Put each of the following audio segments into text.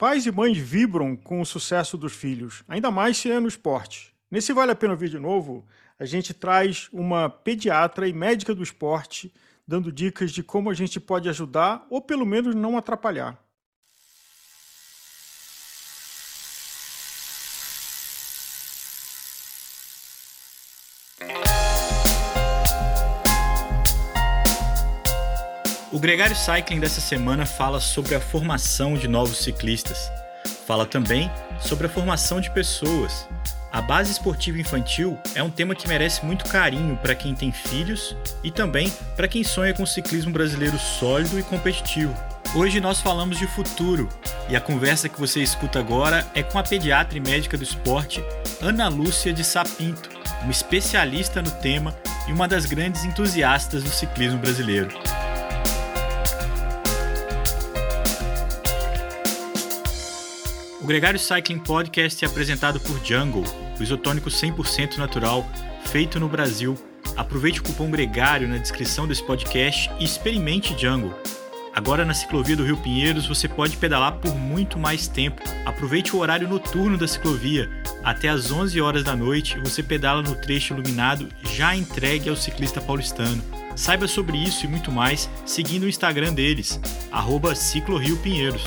Pais e mães vibram com o sucesso dos filhos, ainda mais se é no esporte. Nesse Vale a Pena Ouvir de Novo, a gente traz uma pediatra e médica do esporte dando dicas de como a gente pode ajudar ou pelo menos não atrapalhar. O Gregário Cycling dessa semana fala sobre a formação de novos ciclistas. Fala também sobre a formação de pessoas. A base esportiva infantil é um tema que merece muito carinho para quem tem filhos e também para quem sonha com um ciclismo brasileiro sólido e competitivo. Hoje nós falamos de futuro e a conversa que você escuta agora é com a pediatra e médica do esporte Ana Lúcia de Sapinto, uma especialista no tema e uma das grandes entusiastas do ciclismo brasileiro. Gregário Cycling Podcast é apresentado por Jungle, o isotônico 100% natural feito no Brasil. Aproveite o cupom Gregário na descrição desse podcast e experimente Jungle. Agora na ciclovia do Rio Pinheiros você pode pedalar por muito mais tempo. Aproveite o horário noturno da ciclovia. Até às 11 horas da noite você pedala no trecho iluminado já entregue ao ciclista paulistano. Saiba sobre isso e muito mais seguindo o Instagram deles, arroba Pinheiros.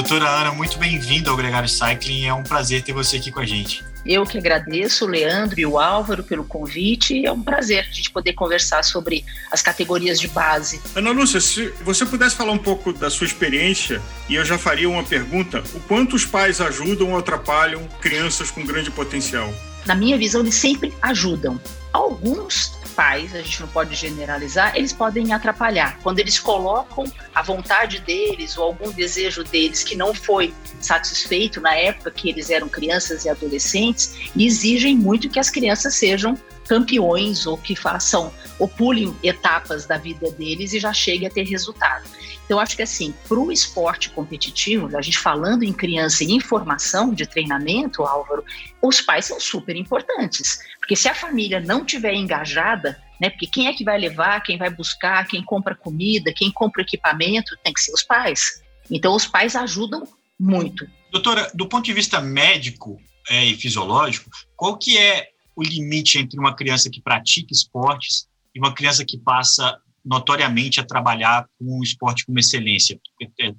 Doutora Ana, muito bem-vinda ao Gregário Cycling. É um prazer ter você aqui com a gente. Eu que agradeço o Leandro e o Álvaro pelo convite. É um prazer a gente poder conversar sobre as categorias de base. Ana Lúcia, se você pudesse falar um pouco da sua experiência, e eu já faria uma pergunta: o quanto os pais ajudam ou atrapalham crianças com grande potencial? Na minha visão, eles sempre ajudam. Alguns pais, a gente não pode generalizar, eles podem atrapalhar. Quando eles colocam a vontade deles ou algum desejo deles que não foi satisfeito na época que eles eram crianças e adolescentes, exigem muito que as crianças sejam campeões ou que façam ou pulem etapas da vida deles e já cheguem a ter resultado. Então, acho que assim, para o esporte competitivo, a gente falando em criança e informação de treinamento, Álvaro, os pais são super importantes. Porque se a família não tiver engajada, né? Porque quem é que vai levar, quem vai buscar, quem compra comida, quem compra equipamento, tem que ser os pais. Então, os pais ajudam muito. Doutora, do ponto de vista médico é, e fisiológico, qual que é o limite entre uma criança que pratica esportes e uma criança que passa notoriamente a trabalhar com o esporte como excelência, é,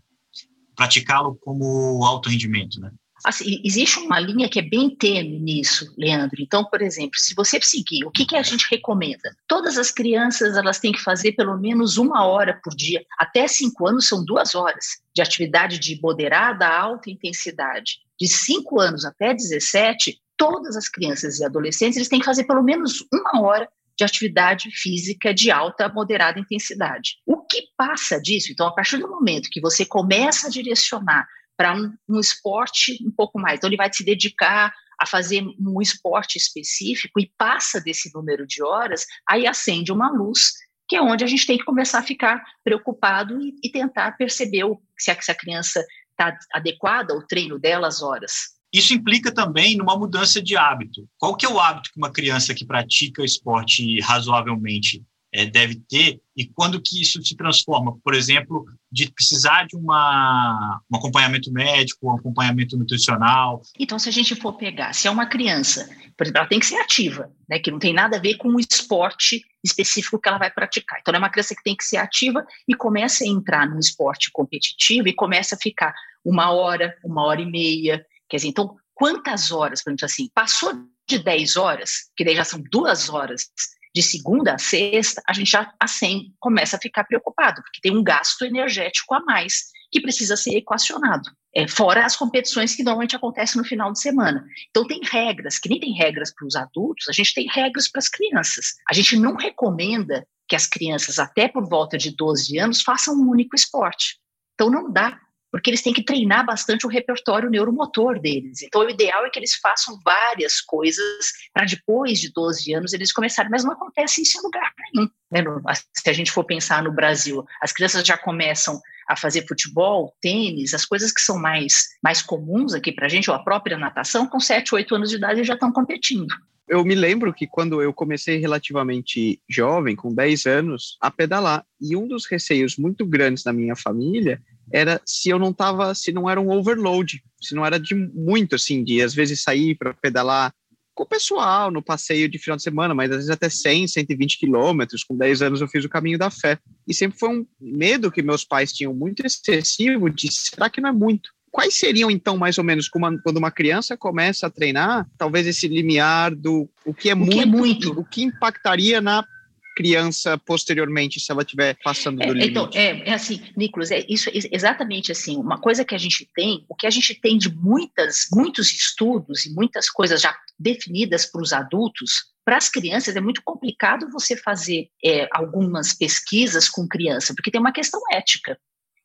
praticá-lo como alto rendimento, né? Assim, existe uma linha que é bem tênue nisso, Leandro. Então, por exemplo, se você seguir, o que, que a gente recomenda? Todas as crianças elas têm que fazer pelo menos uma hora por dia. Até cinco anos são duas horas de atividade de moderada a alta intensidade. De cinco anos até 17, todas as crianças e adolescentes eles têm que fazer pelo menos uma hora de atividade física de alta moderada intensidade. O que passa disso? Então, a partir do momento que você começa a direcionar para um, um esporte um pouco mais, então ele vai se dedicar a fazer um esporte específico e passa desse número de horas, aí acende uma luz que é onde a gente tem que começar a ficar preocupado e, e tentar perceber o, se, a, se a criança está adequada ao treino dela, as horas. Isso implica também numa mudança de hábito. Qual que é o hábito que uma criança que pratica esporte razoavelmente é, deve ter e quando que isso se transforma, por exemplo, de precisar de uma, um acompanhamento médico, um acompanhamento nutricional. Então, se a gente for pegar, se é uma criança, por exemplo, ela tem que ser ativa, né, que não tem nada a ver com o esporte específico que ela vai praticar. Então, é uma criança que tem que ser ativa e começa a entrar num esporte competitivo e começa a ficar uma hora, uma hora e meia, Quer dizer, então, quantas horas, por exemplo, assim, passou de 10 horas, que daí já são duas horas de segunda a sexta, a gente já assim começa a ficar preocupado, porque tem um gasto energético a mais que precisa ser equacionado. É, fora as competições que normalmente acontecem no final de semana. Então, tem regras, que nem tem regras para os adultos, a gente tem regras para as crianças. A gente não recomenda que as crianças, até por volta de 12 anos, façam um único esporte. Então, não dá porque eles têm que treinar bastante o repertório neuromotor deles. Então, o ideal é que eles façam várias coisas para depois de 12 anos eles começarem, mas não acontece isso em lugar nenhum. Né? Se a gente for pensar no Brasil, as crianças já começam a fazer futebol, tênis, as coisas que são mais, mais comuns aqui para a gente, ou a própria natação, com 7, 8 anos de idade já estão competindo. eu me lembro que quando eu comecei relativamente jovem, com 10 anos, a pedalar, e um dos receios muito grandes da minha família era se eu não tava, se não era um overload, se não era de muito assim, de às vezes sair para pedalar com o pessoal no passeio de final de semana, mas às vezes até 100, 120 quilômetros. Com 10 anos eu fiz o caminho da fé. E sempre foi um medo que meus pais tinham muito excessivo de será que não é muito? Quais seriam, então, mais ou menos, quando uma criança começa a treinar, talvez esse limiar do o que é, o muito, que é muito, o que impactaria na criança posteriormente, se ela estiver passando é, do então, limite? Então, é, é assim, Nicolas, é isso é exatamente assim, uma coisa que a gente tem, o que a gente tem de muitas, muitos estudos e muitas coisas já definidas para os adultos, para as crianças é muito complicado você fazer é, algumas pesquisas com criança, porque tem uma questão ética.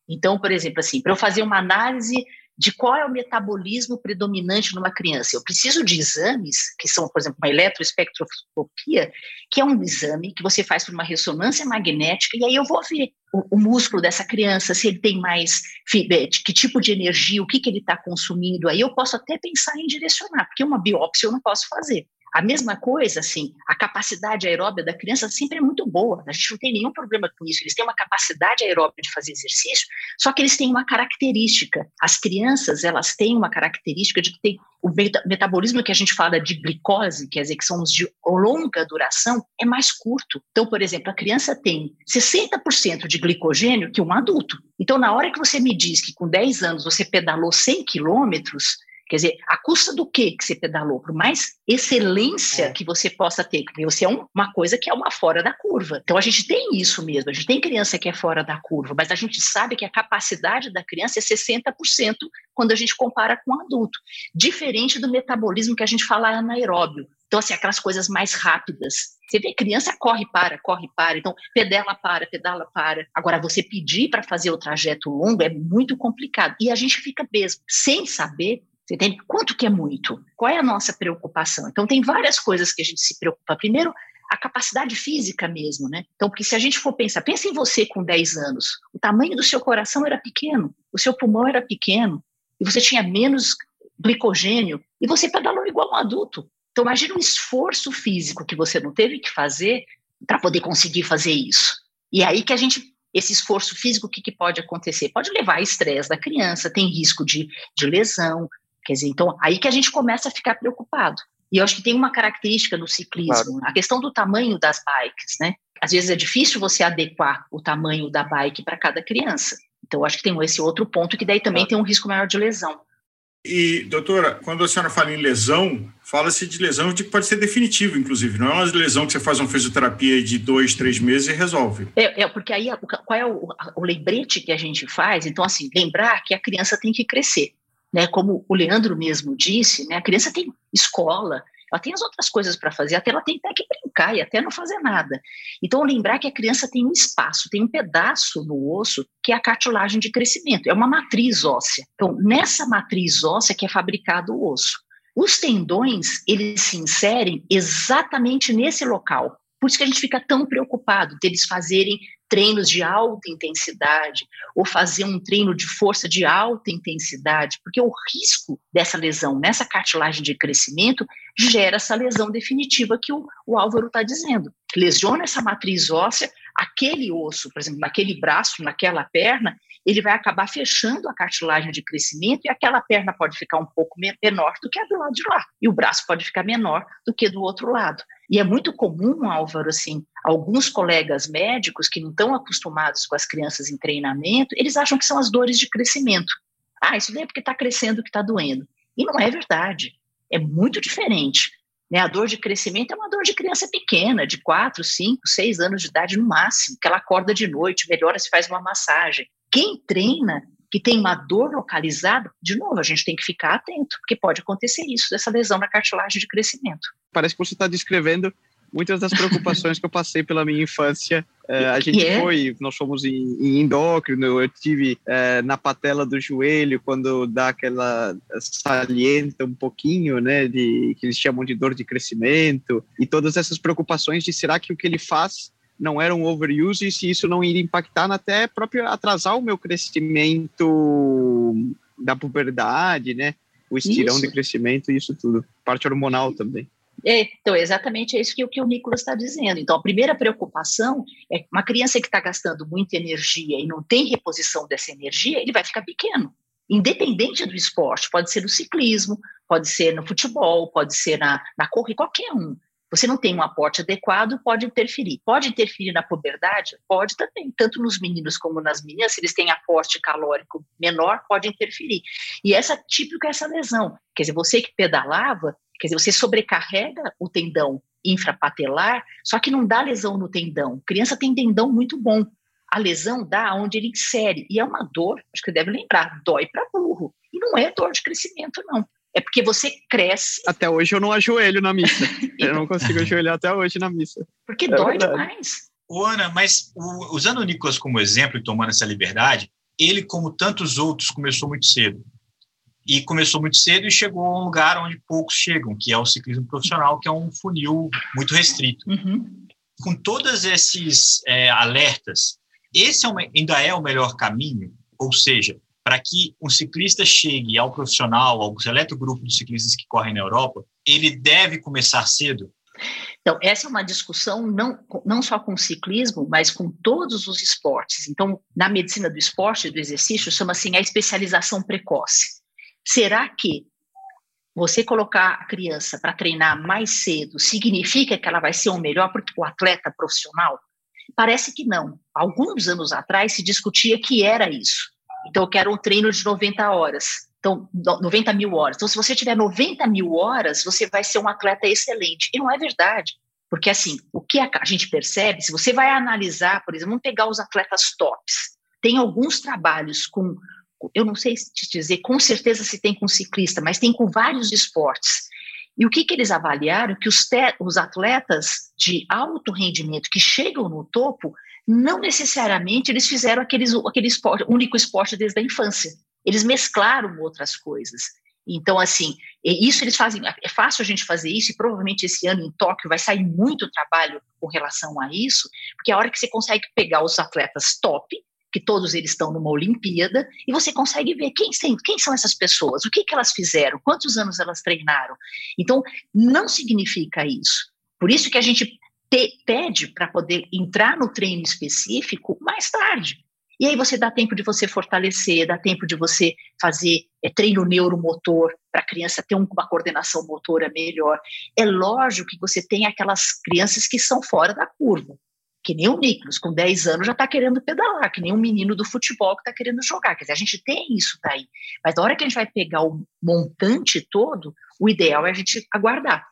Então, por exemplo, assim, para eu fazer uma análise de qual é o metabolismo predominante numa criança. Eu preciso de exames, que são, por exemplo, uma eletroespectroscopia, que é um exame que você faz por uma ressonância magnética, e aí eu vou ver o, o músculo dessa criança, se ele tem mais, que tipo de energia, o que, que ele está consumindo. Aí eu posso até pensar em direcionar, porque uma biópsia eu não posso fazer. A mesma coisa, assim, a capacidade aeróbia da criança sempre é muito boa, a gente não tem nenhum problema com isso. Eles têm uma capacidade aeróbia de fazer exercício, só que eles têm uma característica. As crianças, elas têm uma característica de que tem o metabolismo que a gente fala de glicose, quer dizer, que são os de longa duração, é mais curto. Então, por exemplo, a criança tem 60% de glicogênio que um adulto. Então, na hora que você me diz que com 10 anos você pedalou 100 quilômetros, Quer dizer, a custa do que que você pedalou? Por mais excelência é. que você possa ter, porque você é um, uma coisa que é uma fora da curva. Então a gente tem isso mesmo, a gente tem criança que é fora da curva, mas a gente sabe que a capacidade da criança é 60% quando a gente compara com um adulto, diferente do metabolismo que a gente fala anaeróbio. Então, assim, aquelas coisas mais rápidas. Você vê, criança corre, para, corre, para. Então, pedala, para, pedala, para. Agora, você pedir para fazer o trajeto longo é muito complicado. E a gente fica mesmo sem saber você entende? Quanto que é muito? Qual é a nossa preocupação? Então, tem várias coisas que a gente se preocupa. Primeiro, a capacidade física mesmo, né? Então, porque se a gente for pensar, pensa em você com 10 anos, o tamanho do seu coração era pequeno, o seu pulmão era pequeno, e você tinha menos glicogênio, e você pedalou igual um adulto. Então, imagina um esforço físico que você não teve que fazer para poder conseguir fazer isso. E aí que a gente esse esforço físico, o que, que pode acontecer? Pode levar a estresse da criança, tem risco de, de lesão, Quer dizer, então, aí que a gente começa a ficar preocupado. E eu acho que tem uma característica no ciclismo, claro. a questão do tamanho das bikes, né? Às vezes é difícil você adequar o tamanho da bike para cada criança. Então, eu acho que tem esse outro ponto que daí também claro. tem um risco maior de lesão. E, doutora, quando a senhora fala em lesão, fala-se de lesão de que pode ser definitivo, inclusive. Não é uma lesão que você faz uma fisioterapia de dois, três meses e resolve. É, é porque aí qual é o, o lembrete que a gente faz? Então, assim, lembrar que a criança tem que crescer né? Como o Leandro mesmo disse, né? A criança tem escola, ela tem as outras coisas para fazer, até ela tem até que brincar e até não fazer nada. Então, lembrar que a criança tem um espaço, tem um pedaço no osso que é a cartilagem de crescimento, é uma matriz óssea. Então, nessa matriz óssea que é fabricado o osso. Os tendões, eles se inserem exatamente nesse local. Por isso que a gente fica tão preocupado deles fazerem treinos de alta intensidade ou fazer um treino de força de alta intensidade, porque o risco dessa lesão nessa cartilagem de crescimento gera essa lesão definitiva que o, o Álvaro está dizendo. Lesiona essa matriz óssea, aquele osso, por exemplo, naquele braço, naquela perna, ele vai acabar fechando a cartilagem de crescimento e aquela perna pode ficar um pouco menor do que a do lado de lá, e o braço pode ficar menor do que do outro lado. E é muito comum, Álvaro, assim, alguns colegas médicos que não estão acostumados com as crianças em treinamento, eles acham que são as dores de crescimento. Ah, isso daí é porque está crescendo que está doendo. E não é verdade. É muito diferente. Né? A dor de crescimento é uma dor de criança pequena, de 4, 5, 6 anos de idade no máximo, que ela acorda de noite, melhora se faz uma massagem. Quem treina que tem uma dor localizada, de novo, a gente tem que ficar atento, porque pode acontecer isso, dessa lesão na cartilagem de crescimento. Parece que você está descrevendo muitas das preocupações que eu passei pela minha infância. É, a gente yeah. foi, nós fomos em, em endócrino, eu tive é, na patela do joelho, quando dá aquela salienta um pouquinho, né, de, que eles chamam de dor de crescimento, e todas essas preocupações de será que o que ele faz não era um overuse e se isso não iria impactar até próprio atrasar o meu crescimento da puberdade, né? O estirão isso. de crescimento e isso tudo. Parte hormonal também. É, então, é exatamente isso que, que o Nicolas está dizendo. Então, a primeira preocupação é uma criança que está gastando muita energia e não tem reposição dessa energia, ele vai ficar pequeno. Independente do esporte, pode ser no ciclismo, pode ser no futebol, pode ser na, na corrida, qualquer um. Você não tem um aporte adequado, pode interferir. Pode interferir na puberdade? Pode também. Tanto nos meninos como nas meninas, se eles têm aporte calórico menor, pode interferir. E essa típica é essa lesão. Quer dizer, você que pedalava, quer dizer, você sobrecarrega o tendão infrapatelar, só que não dá lesão no tendão. A criança tem tendão muito bom. A lesão dá onde ele insere. E é uma dor, acho que deve lembrar, dói para burro. E não é dor de crescimento, não. É porque você cresce. Até hoje eu não ajoelho na missa. eu não consigo ajoelhar até hoje na missa. Porque é dói verdade. demais. Ô, Ana, mas o, usando o Nicolas como exemplo e tomando essa liberdade, ele, como tantos outros, começou muito cedo. E começou muito cedo e chegou a um lugar onde poucos chegam, que é o ciclismo profissional, que é um funil muito restrito. Uhum. Com todos esses é, alertas, esse é uma, ainda é o melhor caminho? Ou seja, para que um ciclista chegue ao profissional, ao seleto grupo de ciclistas que correm na Europa, ele deve começar cedo? Então, essa é uma discussão não, não só com o ciclismo, mas com todos os esportes. Então, na medicina do esporte e do exercício, chama assim a especialização precoce. Será que você colocar a criança para treinar mais cedo significa que ela vai ser o melhor porque o atleta profissional? Parece que não. Alguns anos atrás se discutia que era isso. Então, eu quero um treino de 90 horas. Então, 90 mil horas. Então, se você tiver 90 mil horas, você vai ser um atleta excelente. E não é verdade. Porque, assim, o que a gente percebe, se você vai analisar, por exemplo, vamos pegar os atletas tops. Tem alguns trabalhos com, eu não sei te dizer, com certeza se tem com ciclista, mas tem com vários esportes. E o que, que eles avaliaram? Que os, te, os atletas de alto rendimento que chegam no topo, não necessariamente eles fizeram aqueles, aquele esporte, único esporte desde a infância. Eles mesclaram outras coisas. Então, assim, isso eles fazem. É fácil a gente fazer isso, e provavelmente esse ano em Tóquio vai sair muito trabalho com relação a isso, porque a hora que você consegue pegar os atletas top, que todos eles estão numa Olimpíada, e você consegue ver quem, quem são essas pessoas, o que, que elas fizeram, quantos anos elas treinaram. Então, não significa isso. Por isso que a gente te, pede para poder entrar no treino específico mais tarde. E aí você dá tempo de você fortalecer, dá tempo de você fazer é, treino neuromotor para a criança ter uma coordenação motora melhor. É lógico que você tem aquelas crianças que são fora da curva, que nem o Nicolas, com 10 anos já está querendo pedalar, que nem um menino do futebol que está querendo jogar. Quer dizer, a gente tem isso daí. Mas na hora que a gente vai pegar o montante todo, o ideal é a gente aguardar.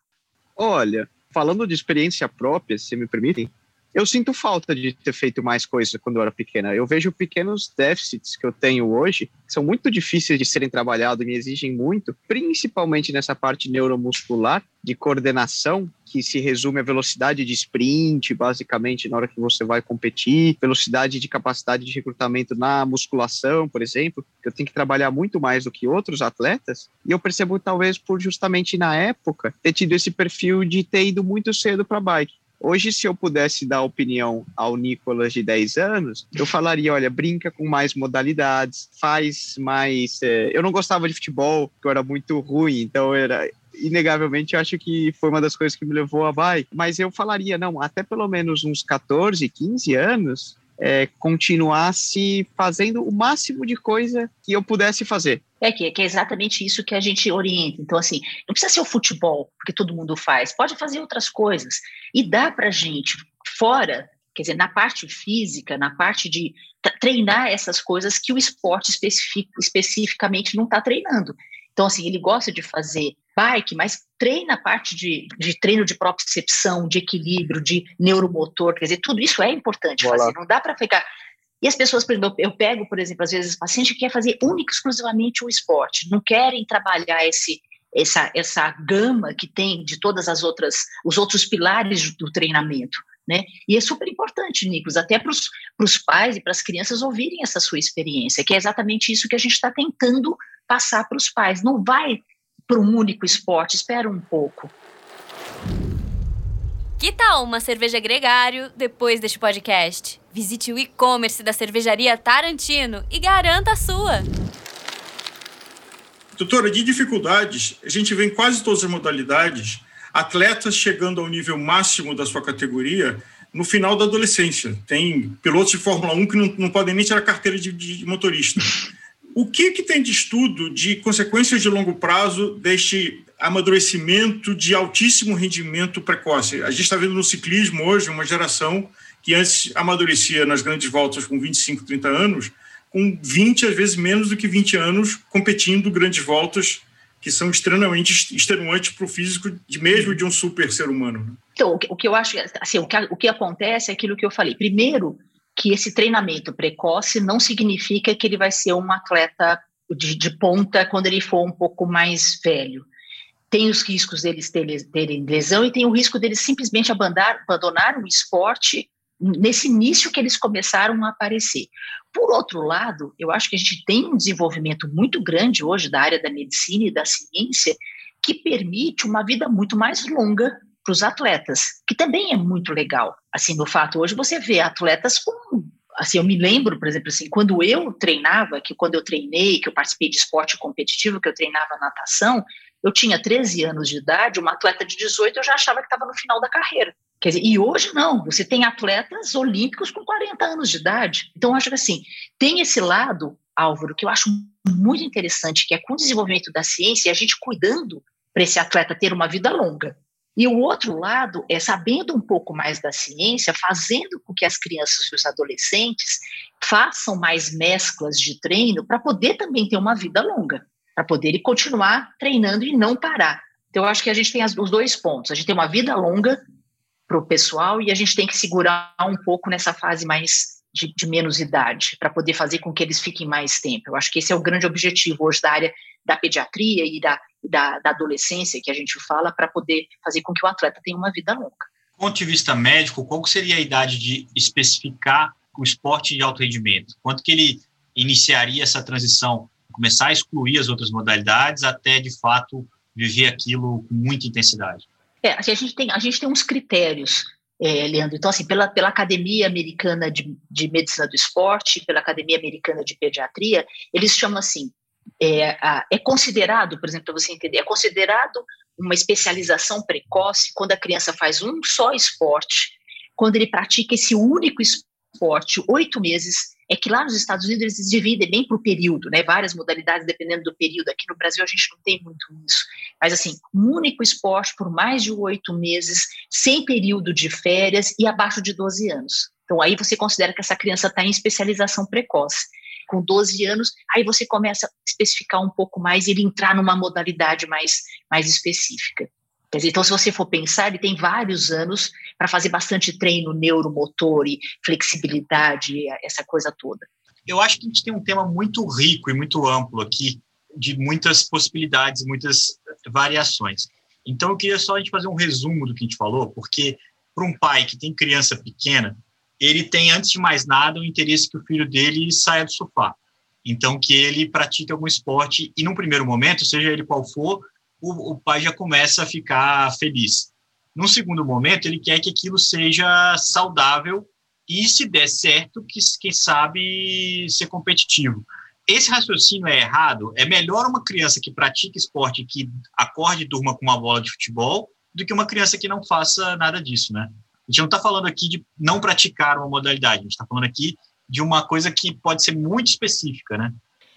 Olha, falando de experiência própria, se me permitem, eu sinto falta de ter feito mais coisas quando eu era pequena. Eu vejo pequenos déficits que eu tenho hoje, que são muito difíceis de serem trabalhados e me exigem muito, principalmente nessa parte neuromuscular, de coordenação, que se resume à velocidade de sprint, basicamente, na hora que você vai competir, velocidade de capacidade de recrutamento na musculação, por exemplo, que eu tenho que trabalhar muito mais do que outros atletas, e eu percebo talvez por justamente na época ter tido esse perfil de ter ido muito cedo para bike. Hoje, se eu pudesse dar opinião ao Nicolas de 10 anos, eu falaria: olha, brinca com mais modalidades, faz mais. É... Eu não gostava de futebol, porque eu era muito ruim, então era. Inegavelmente, eu acho que foi uma das coisas que me levou a vai. Mas eu falaria, não, até pelo menos uns 14, 15 anos, é, continuasse fazendo o máximo de coisa que eu pudesse fazer. É que, que, é exatamente isso que a gente orienta. Então, assim, não precisa ser o futebol, porque todo mundo faz, pode fazer outras coisas. E dá para gente, fora, quer dizer, na parte física, na parte de treinar essas coisas que o esporte especific, especificamente não está treinando. Então, assim, ele gosta de fazer bike, mas treina a parte de, de treino de propriocepção, de equilíbrio, de neuromotor, quer dizer, tudo isso é importante fazer. Não dá para ficar. E as pessoas, por exemplo, eu pego, por exemplo, às vezes o paciente quer fazer única exclusivamente o esporte, não querem trabalhar esse essa essa gama que tem de todas as outras os outros pilares do treinamento, né? E é super importante, Nicos, até para os pais e para as crianças ouvirem essa sua experiência, que é exatamente isso que a gente está tentando passar para os pais. Não vai para um único esporte, espera um pouco. Que tal uma cerveja gregário depois deste podcast? Visite o e-commerce da cervejaria Tarantino e garanta a sua. Doutora, de dificuldades, a gente vê em quase todas as modalidades atletas chegando ao nível máximo da sua categoria no final da adolescência. Tem pilotos de Fórmula 1 que não, não podem nem tirar carteira de, de motorista. O que, que tem de estudo de consequências de longo prazo deste amadurecimento de altíssimo rendimento precoce? A gente está vendo no ciclismo hoje uma geração que antes amadurecia nas grandes voltas com 25, 30 anos, com 20, às vezes menos do que 20 anos, competindo grandes voltas que são extremamente extenuantes para o físico de mesmo de um super ser humano. Né? Então, o que eu acho, assim, o que, o que acontece é aquilo que eu falei. Primeiro, que esse treinamento precoce não significa que ele vai ser um atleta de, de ponta quando ele for um pouco mais velho. Tem os riscos deles terem lesão e tem o risco deles simplesmente abandonar, abandonar o esporte nesse início que eles começaram a aparecer. Por outro lado, eu acho que a gente tem um desenvolvimento muito grande hoje da área da medicina e da ciência que permite uma vida muito mais longa para os atletas, que também é muito legal. Assim, no fato, hoje você vê atletas com. Assim, eu me lembro, por exemplo, assim, quando eu treinava, que quando eu treinei, que eu participei de esporte competitivo, que eu treinava natação, eu tinha 13 anos de idade, uma atleta de 18 eu já achava que estava no final da carreira. Quer dizer, e hoje não, você tem atletas olímpicos com 40 anos de idade. Então, acho que assim, tem esse lado, Álvaro, que eu acho muito interessante, que é com o desenvolvimento da ciência, a gente cuidando para esse atleta ter uma vida longa. E o outro lado é sabendo um pouco mais da ciência, fazendo com que as crianças e os adolescentes façam mais mesclas de treino para poder também ter uma vida longa, para poderem continuar treinando e não parar. Então, eu acho que a gente tem as, os dois pontos. A gente tem uma vida longa para o pessoal e a gente tem que segurar um pouco nessa fase mais de, de menos idade, para poder fazer com que eles fiquem mais tempo. Eu acho que esse é o grande objetivo hoje da área da pediatria e da, da, da adolescência que a gente fala, para poder fazer com que o atleta tenha uma vida longa. Do ponto de vista médico, qual seria a idade de especificar o esporte de alto rendimento? Quanto que ele iniciaria essa transição, começar a excluir as outras modalidades até, de fato, viver aquilo com muita intensidade? É, a gente tem, a gente tem uns critérios, é, Leandro. Então, assim, pela, pela Academia Americana de, de Medicina do Esporte, pela Academia Americana de Pediatria, eles chamam assim, é, é considerado, por exemplo, para você entender, é considerado uma especialização precoce quando a criança faz um só esporte, quando ele pratica esse único esporte oito meses é que lá nos Estados Unidos eles dividem bem por período, né? Várias modalidades dependendo do período. Aqui no Brasil a gente não tem muito isso. Mas assim, um único esporte por mais de oito meses, sem período de férias e abaixo de 12 anos. Então aí você considera que essa criança está em especialização precoce. Com 12 anos, aí você começa a especificar um pouco mais e ele entrar numa modalidade mais, mais específica. Então, se você for pensar, ele tem vários anos para fazer bastante treino neuromotor e flexibilidade, essa coisa toda. Eu acho que a gente tem um tema muito rico e muito amplo aqui, de muitas possibilidades, muitas variações. Então, eu queria só a gente fazer um resumo do que a gente falou, porque para um pai que tem criança pequena, ele tem, antes de mais nada, o interesse que o filho dele saia do sofá. Então, que ele pratique algum esporte e, num primeiro momento, seja ele qual for, o, o pai já começa a ficar feliz. Num segundo momento, ele quer que aquilo seja saudável e, se der certo, que quem sabe ser competitivo. Esse raciocínio é errado. É melhor uma criança que pratique esporte, que acorde e durma com uma bola de futebol, do que uma criança que não faça nada disso, né? A gente não está falando aqui de não praticar uma modalidade, a gente está falando aqui de uma coisa que pode ser muito específica, né?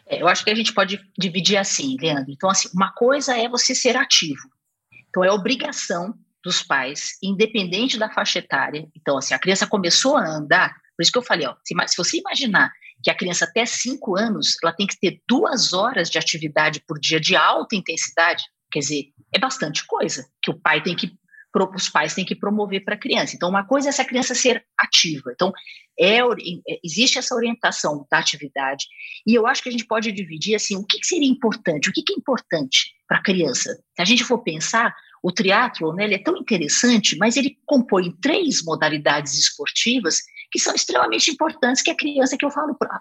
É, eu acho que a gente pode dividir assim, Leandro. Então, assim, uma coisa é você ser ativo. Então, é obrigação dos pais, independente da faixa etária. Então, assim, a criança começou a andar, por isso que eu falei, ó, se, se você imaginar que a criança até 5 anos, ela tem que ter duas horas de atividade por dia de alta intensidade, quer dizer, é bastante coisa que o pai tem que os pais têm que promover para a criança. Então, uma coisa é essa criança ser ativa. Então, é, é, existe essa orientação da atividade, e eu acho que a gente pode dividir assim, o que, seria importante, o que, é importante para a criança. Se a gente for pensar, o triatlo né, ele é tão interessante, mas ele compõe três modalidades esportivas que são extremamente importantes que a criança que eu falo para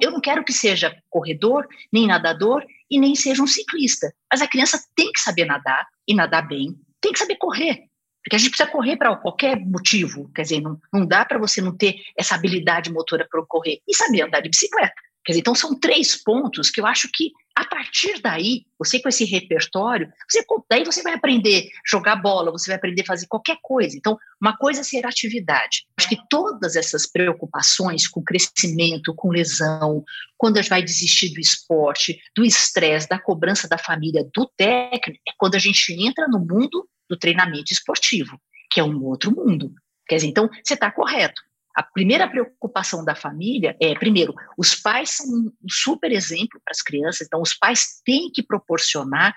eu não quero que seja corredor, nem nadador e nem seja um ciclista. Mas a criança tem que saber nadar e nadar bem, tem que saber correr. Porque a gente precisa correr para qualquer motivo. Quer dizer, não, não dá para você não ter essa habilidade motora para correr. E saber andar de bicicleta. Quer dizer, então são três pontos que eu acho que A partir daí, você com esse repertório, você, daí você vai aprender jogar bola, você vai aprender a fazer qualquer coisa. Então, uma coisa é ser atividade. Acho que todas essas preocupações com crescimento, com lesão, quando a gente vai desistir do esporte, do estresse, da cobrança da família, do técnico, é quando a gente entra no mundo do treinamento esportivo, que é um outro mundo. Quer dizer, então, você está correto. A primeira preocupação da família é, primeiro, os pais são um super exemplo para as crianças, então os pais têm que proporcionar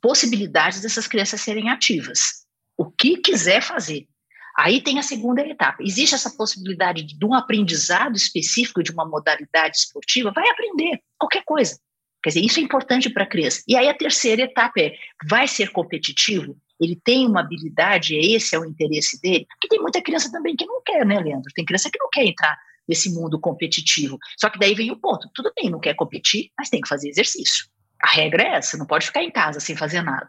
possibilidades dessas crianças serem ativas. O que quiser fazer. Aí tem a segunda etapa. Existe essa possibilidade de um aprendizado específico de uma modalidade esportiva? Vai aprender qualquer coisa. Quer dizer, isso é importante para a criança. E aí a terceira etapa é: vai ser competitivo? Ele tem uma habilidade, esse é o interesse dele, porque tem muita criança também que não quer, né, Leandro? Tem criança que não quer entrar nesse mundo competitivo. Só que daí vem o ponto: tudo bem, não quer competir, mas tem que fazer exercício. A regra é essa, não pode ficar em casa sem fazer nada.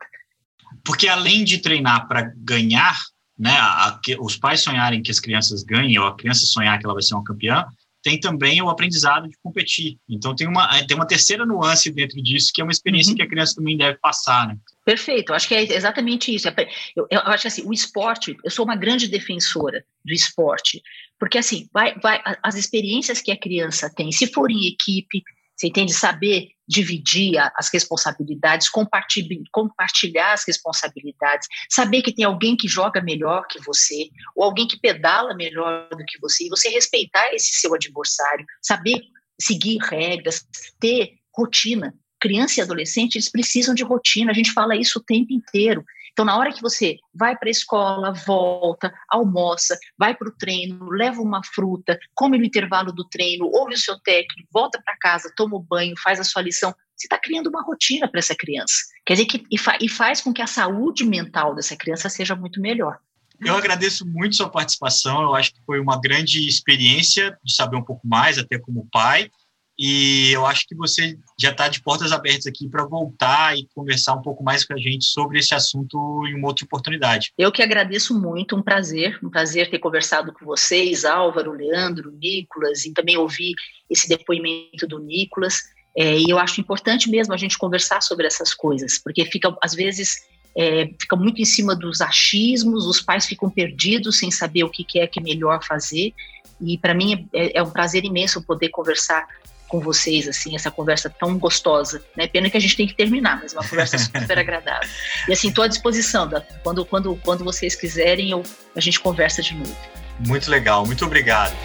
Porque além de treinar para ganhar, né, a, a, os pais sonharem que as crianças ganhem, ou a criança sonhar que ela vai ser uma campeã, tem também o aprendizado de competir. Então tem uma, tem uma terceira nuance dentro disso, que é uma experiência uhum. que a criança também deve passar, né? Perfeito, eu acho que é exatamente isso. Eu, eu acho que assim, o esporte, eu sou uma grande defensora do esporte, porque assim, vai, vai, as experiências que a criança tem, se for em equipe, você entende? Saber dividir as responsabilidades, compartilhar as responsabilidades, saber que tem alguém que joga melhor que você, ou alguém que pedala melhor do que você, e você respeitar esse seu adversário, saber seguir regras, ter rotina criança e adolescente, eles precisam de rotina, a gente fala isso o tempo inteiro. Então, na hora que você vai para a escola, volta, almoça, vai para o treino, leva uma fruta, come no intervalo do treino, ouve o seu técnico, volta para casa, toma o banho, faz a sua lição, você está criando uma rotina para essa criança. Quer dizer, que, e, fa, e faz com que a saúde mental dessa criança seja muito melhor. Eu agradeço muito sua participação, eu acho que foi uma grande experiência de saber um pouco mais, até como pai. E eu acho que você já está de portas abertas aqui para voltar e conversar um pouco mais com a gente sobre esse assunto em uma outra oportunidade. Eu que agradeço muito, um prazer, um prazer ter conversado com vocês, Álvaro, Leandro, Nicolas, e também ouvir esse depoimento do Nicolas. É, e eu acho importante mesmo a gente conversar sobre essas coisas, porque fica, às vezes, é, fica muito em cima dos achismos, os pais ficam perdidos sem saber o que, é que é melhor fazer. E para mim é, é um prazer imenso poder conversar com vocês, assim, essa conversa tão gostosa, né? Pena que a gente tem que terminar, mas é uma conversa super agradável. E assim, estou à disposição, da, quando, quando, quando vocês quiserem, eu, a gente conversa de novo. Muito legal, muito obrigado.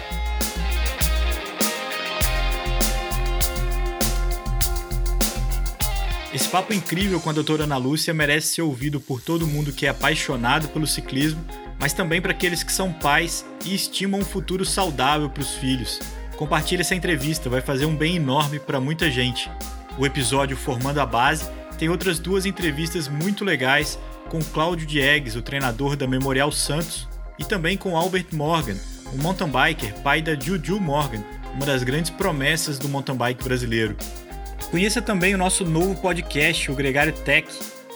Esse papo incrível com a doutora Ana Lúcia merece ser ouvido por todo mundo que é apaixonado pelo ciclismo, mas também para aqueles que são pais e estimam um futuro saudável para os filhos. Compartilhe essa entrevista, vai fazer um bem enorme para muita gente. O episódio Formando a Base tem outras duas entrevistas muito legais com Cláudio Diegues, o treinador da Memorial Santos, e também com Albert Morgan, um mountain biker, pai da Juju Morgan, uma das grandes promessas do mountain bike brasileiro. Conheça também o nosso novo podcast, o Gregário Tech,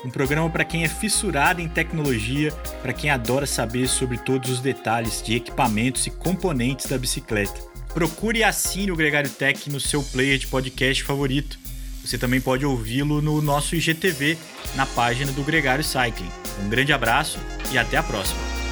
um programa para quem é fissurado em tecnologia, para quem adora saber sobre todos os detalhes de equipamentos e componentes da bicicleta. Procure e assine o Gregário Tech no seu player de podcast favorito. Você também pode ouvi-lo no nosso IGTV, na página do Gregário Cycling. Um grande abraço e até a próxima!